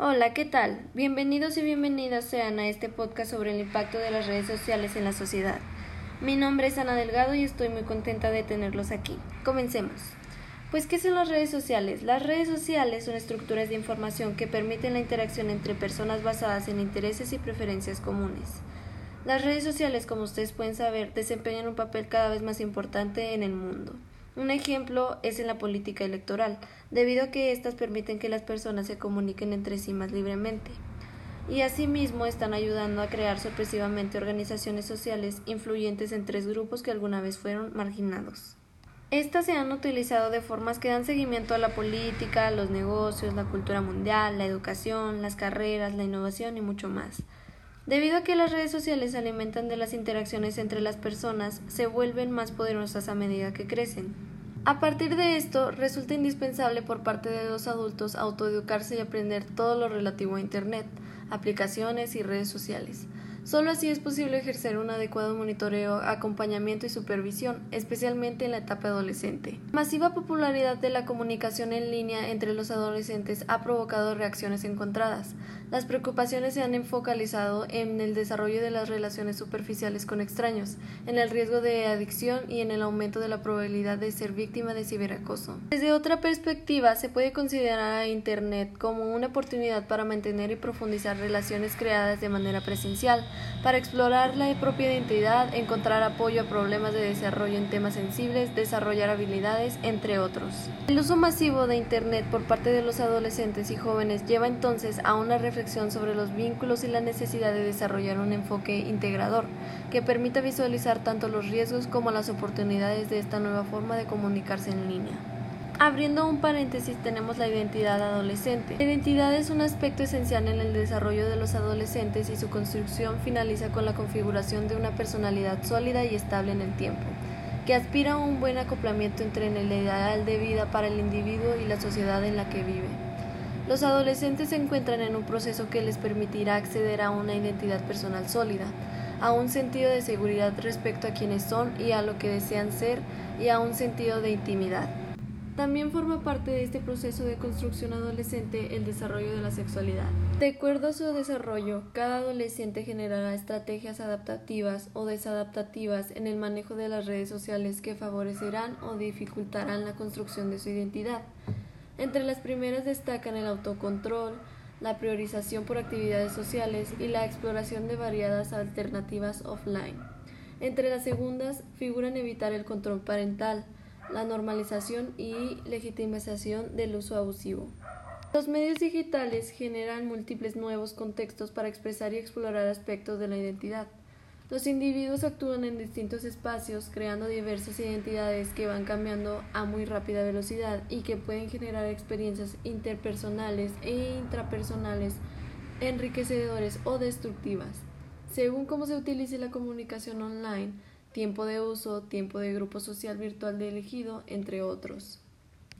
Hola, ¿qué tal? Bienvenidos y bienvenidas sean a este podcast sobre el impacto de las redes sociales en la sociedad. Mi nombre es Ana Delgado y estoy muy contenta de tenerlos aquí. Comencemos. Pues, ¿qué son las redes sociales? Las redes sociales son estructuras de información que permiten la interacción entre personas basadas en intereses y preferencias comunes. Las redes sociales, como ustedes pueden saber, desempeñan un papel cada vez más importante en el mundo. Un ejemplo es en la política electoral, debido a que éstas permiten que las personas se comuniquen entre sí más libremente. Y asimismo están ayudando a crear sorpresivamente organizaciones sociales influyentes en tres grupos que alguna vez fueron marginados. Estas se han utilizado de formas que dan seguimiento a la política, los negocios, la cultura mundial, la educación, las carreras, la innovación y mucho más. Debido a que las redes sociales se alimentan de las interacciones entre las personas, se vuelven más poderosas a medida que crecen. A partir de esto, resulta indispensable por parte de los adultos autoeducarse y aprender todo lo relativo a Internet, aplicaciones y redes sociales. Solo así es posible ejercer un adecuado monitoreo, acompañamiento y supervisión, especialmente en la etapa adolescente. Masiva popularidad de la comunicación en línea entre los adolescentes ha provocado reacciones encontradas. Las preocupaciones se han focalizado en el desarrollo de las relaciones superficiales con extraños, en el riesgo de adicción y en el aumento de la probabilidad de ser víctima de ciberacoso. Desde otra perspectiva, se puede considerar a Internet como una oportunidad para mantener y profundizar relaciones creadas de manera presencial, para explorar la propia identidad, encontrar apoyo a problemas de desarrollo en temas sensibles, desarrollar habilidades, entre otros. El uso masivo de Internet por parte de los adolescentes y jóvenes lleva entonces a una reflexión sobre los vínculos y la necesidad de desarrollar un enfoque integrador que permita visualizar tanto los riesgos como las oportunidades de esta nueva forma de comunicarse en línea. Abriendo un paréntesis tenemos la identidad adolescente. La identidad es un aspecto esencial en el desarrollo de los adolescentes y su construcción finaliza con la configuración de una personalidad sólida y estable en el tiempo, que aspira a un buen acoplamiento entre el ideal de vida para el individuo y la sociedad en la que vive. Los adolescentes se encuentran en un proceso que les permitirá acceder a una identidad personal sólida, a un sentido de seguridad respecto a quienes son y a lo que desean ser y a un sentido de intimidad. También forma parte de este proceso de construcción adolescente el desarrollo de la sexualidad. De acuerdo a su desarrollo, cada adolescente generará estrategias adaptativas o desadaptativas en el manejo de las redes sociales que favorecerán o dificultarán la construcción de su identidad. Entre las primeras destacan el autocontrol, la priorización por actividades sociales y la exploración de variadas alternativas offline. Entre las segundas figuran evitar el control parental, la normalización y legitimización del uso abusivo. Los medios digitales generan múltiples nuevos contextos para expresar y explorar aspectos de la identidad. Los individuos actúan en distintos espacios, creando diversas identidades que van cambiando a muy rápida velocidad y que pueden generar experiencias interpersonales e intrapersonales enriquecedoras o destructivas. Según cómo se utilice la comunicación online, tiempo de uso, tiempo de grupo social virtual de elegido, entre otros.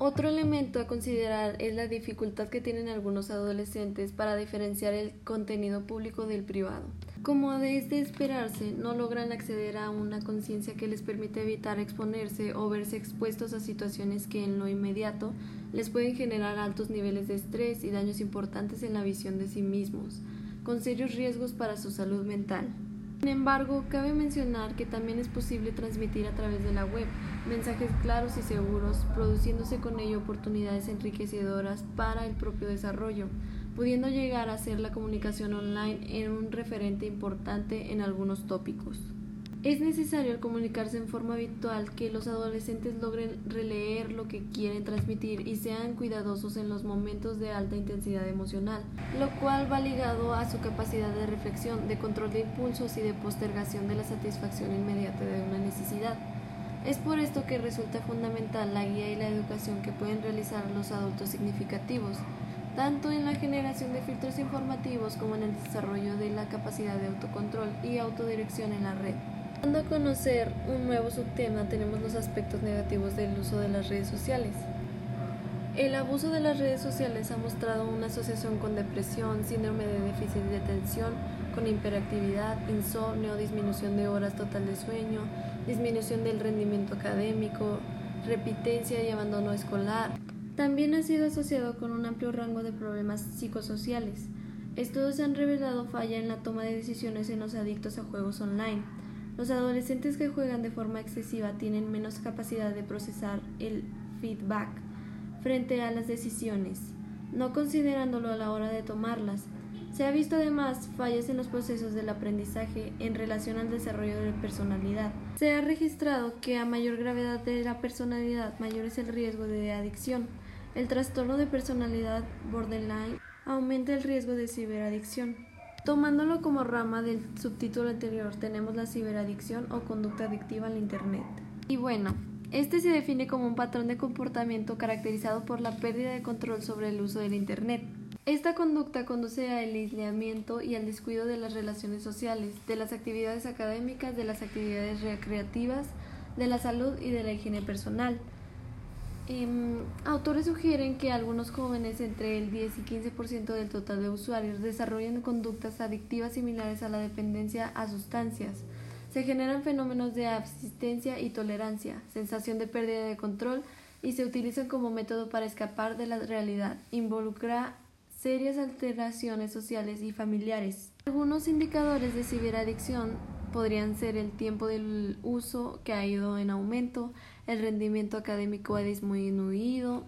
Otro elemento a considerar es la dificultad que tienen algunos adolescentes para diferenciar el contenido público del privado. Como es de esperarse, no logran acceder a una conciencia que les permite evitar exponerse o verse expuestos a situaciones que en lo inmediato les pueden generar altos niveles de estrés y daños importantes en la visión de sí mismos, con serios riesgos para su salud mental. Sin embargo, cabe mencionar que también es posible transmitir a través de la web mensajes claros y seguros, produciéndose con ello oportunidades enriquecedoras para el propio desarrollo, pudiendo llegar a ser la comunicación online en un referente importante en algunos tópicos. Es necesario al comunicarse en forma habitual que los adolescentes logren releer lo que quieren transmitir y sean cuidadosos en los momentos de alta intensidad emocional, lo cual va ligado a su capacidad de reflexión, de control de impulsos y de postergación de la satisfacción inmediata de una necesidad. Es por esto que resulta fundamental la guía y la educación que pueden realizar los adultos significativos, tanto en la generación de filtros informativos como en el desarrollo de la capacidad de autocontrol y autodirección en la red. Dando a conocer un nuevo subtema tenemos los aspectos negativos del uso de las redes sociales. El abuso de las redes sociales ha mostrado una asociación con depresión, síndrome de déficit de atención, con hiperactividad, insomnio, disminución de horas total de sueño, disminución del rendimiento académico, repitencia y abandono escolar, También ha sido asociado con un amplio rango de problemas psicosociales. Estudios han revelado falla en la toma de decisiones en los adictos a juegos online. Los adolescentes que juegan de forma excesiva tienen menos capacidad de procesar el feedback frente a las decisiones, no considerándolo a la hora de tomarlas. Se ha visto además fallas en los procesos del aprendizaje en relación al desarrollo de personalidad. Se ha registrado que a mayor gravedad de la personalidad, mayor es el riesgo de adicción. El trastorno de personalidad borderline aumenta el riesgo de ciberadicción. Tomándolo como rama del subtítulo anterior, tenemos la ciberadicción o conducta adictiva al Internet. Y bueno, este se define como un patrón de comportamiento caracterizado por la pérdida de control sobre el uso del Internet. Esta conducta conduce al aislamiento y al descuido de las relaciones sociales, de las actividades académicas, de las actividades recreativas, de la salud y de la higiene personal. Em, autores sugieren que algunos jóvenes, entre el 10 y 15% del total de usuarios, desarrollan conductas adictivas similares a la dependencia a sustancias. Se generan fenómenos de absistencia y tolerancia, sensación de pérdida de control y se utilizan como método para escapar de la realidad. Involucra serias alteraciones sociales y familiares. Algunos indicadores de ciberadicción podrían ser el tiempo del uso que ha ido en aumento, el rendimiento académico ha disminuido,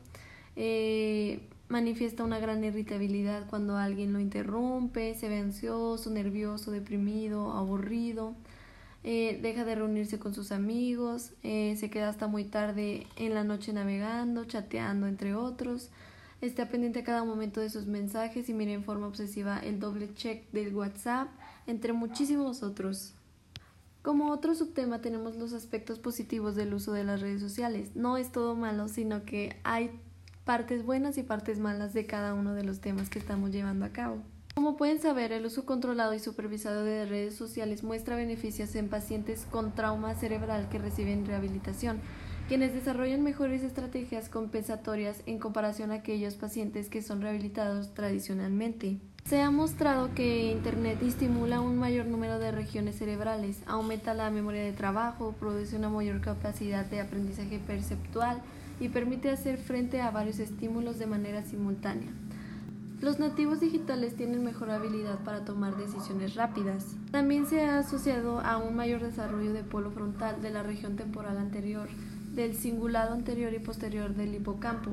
eh, manifiesta una gran irritabilidad cuando alguien lo interrumpe, se ve ansioso, nervioso, deprimido, aburrido, eh, deja de reunirse con sus amigos, eh, se queda hasta muy tarde en la noche navegando, chateando, entre otros. Está pendiente a cada momento de sus mensajes y mira en forma obsesiva el doble check del WhatsApp, entre muchísimos otros. Como otro subtema tenemos los aspectos positivos del uso de las redes sociales. No es todo malo, sino que hay partes buenas y partes malas de cada uno de los temas que estamos llevando a cabo. Como pueden saber, el uso controlado y supervisado de redes sociales muestra beneficios en pacientes con trauma cerebral que reciben rehabilitación, quienes desarrollan mejores estrategias compensatorias en comparación a aquellos pacientes que son rehabilitados tradicionalmente. Se ha mostrado que Internet estimula un mayor número de regiones cerebrales, aumenta la memoria de trabajo, produce una mayor capacidad de aprendizaje perceptual y permite hacer frente a varios estímulos de manera simultánea. Los nativos digitales tienen mejor habilidad para tomar decisiones rápidas. También se ha asociado a un mayor desarrollo de polo frontal de la región temporal anterior, del cingulado anterior y posterior del hipocampo,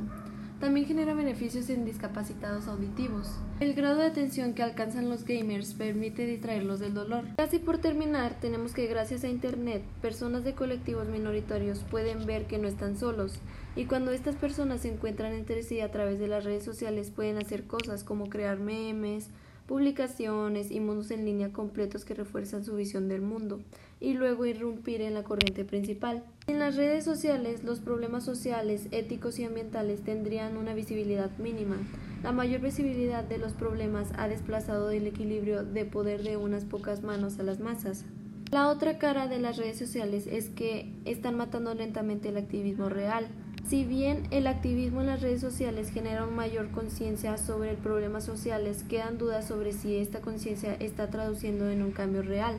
también genera beneficios en discapacitados auditivos. El grado de atención que alcanzan los gamers permite distraerlos del dolor. Casi por terminar, tenemos que gracias a Internet, personas de colectivos minoritarios pueden ver que no están solos, y cuando estas personas se encuentran entre sí a través de las redes sociales pueden hacer cosas como crear memes, publicaciones y mundos en línea completos que refuerzan su visión del mundo y luego irrumpir en la corriente principal. En las redes sociales, los problemas sociales, éticos y ambientales tendrían una visibilidad mínima. La mayor visibilidad de los problemas ha desplazado el equilibrio de poder de unas pocas manos a las masas. La otra cara de las redes sociales es que están matando lentamente el activismo real. Si bien el activismo en las redes sociales genera una mayor conciencia sobre el problema sociales, quedan dudas sobre si esta conciencia está traduciendo en un cambio real.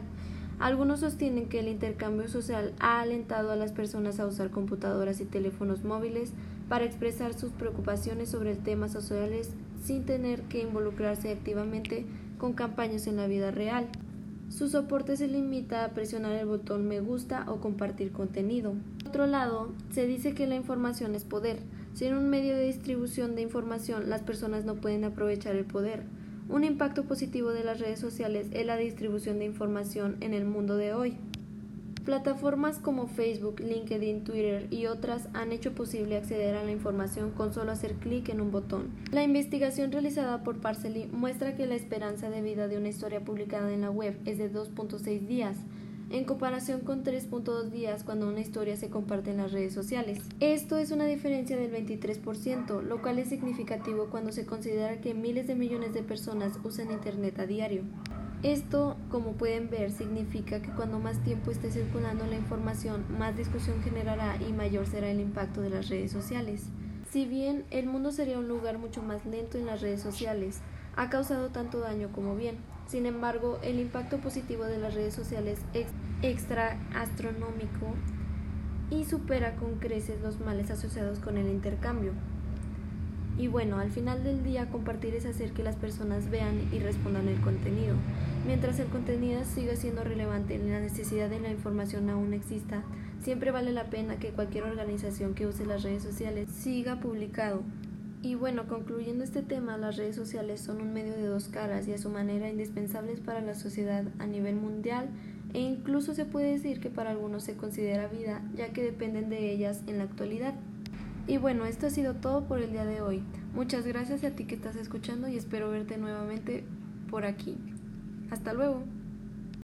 Algunos sostienen que el intercambio social ha alentado a las personas a usar computadoras y teléfonos móviles para expresar sus preocupaciones sobre temas sociales sin tener que involucrarse activamente con campañas en la vida real. Su soporte se limita a presionar el botón me gusta o compartir contenido. Por otro lado, se dice que la información es poder. Sin un medio de distribución de información, las personas no pueden aprovechar el poder. Un impacto positivo de las redes sociales es la distribución de información en el mundo de hoy. Plataformas como Facebook, LinkedIn, Twitter y otras han hecho posible acceder a la información con solo hacer clic en un botón. La investigación realizada por Parcely muestra que la esperanza de vida de una historia publicada en la web es de 2.6 días, en comparación con 3.2 días cuando una historia se comparte en las redes sociales. Esto es una diferencia del 23%, lo cual es significativo cuando se considera que miles de millones de personas usan Internet a diario. Esto, como pueden ver, significa que cuando más tiempo esté circulando la información, más discusión generará y mayor será el impacto de las redes sociales. Si bien el mundo sería un lugar mucho más lento en las redes sociales, ha causado tanto daño como bien. Sin embargo, el impacto positivo de las redes sociales es extra astronómico y supera con creces los males asociados con el intercambio. Y bueno, al final del día compartir es hacer que las personas vean y respondan el contenido. Mientras el contenido siga siendo relevante y la necesidad de la información aún exista, siempre vale la pena que cualquier organización que use las redes sociales siga publicado. Y bueno, concluyendo este tema, las redes sociales son un medio de dos caras y a su manera indispensables para la sociedad a nivel mundial e incluso se puede decir que para algunos se considera vida ya que dependen de ellas en la actualidad. Y bueno, esto ha sido todo por el día de hoy. Muchas gracias a ti que estás escuchando y espero verte nuevamente por aquí. Hasta luego.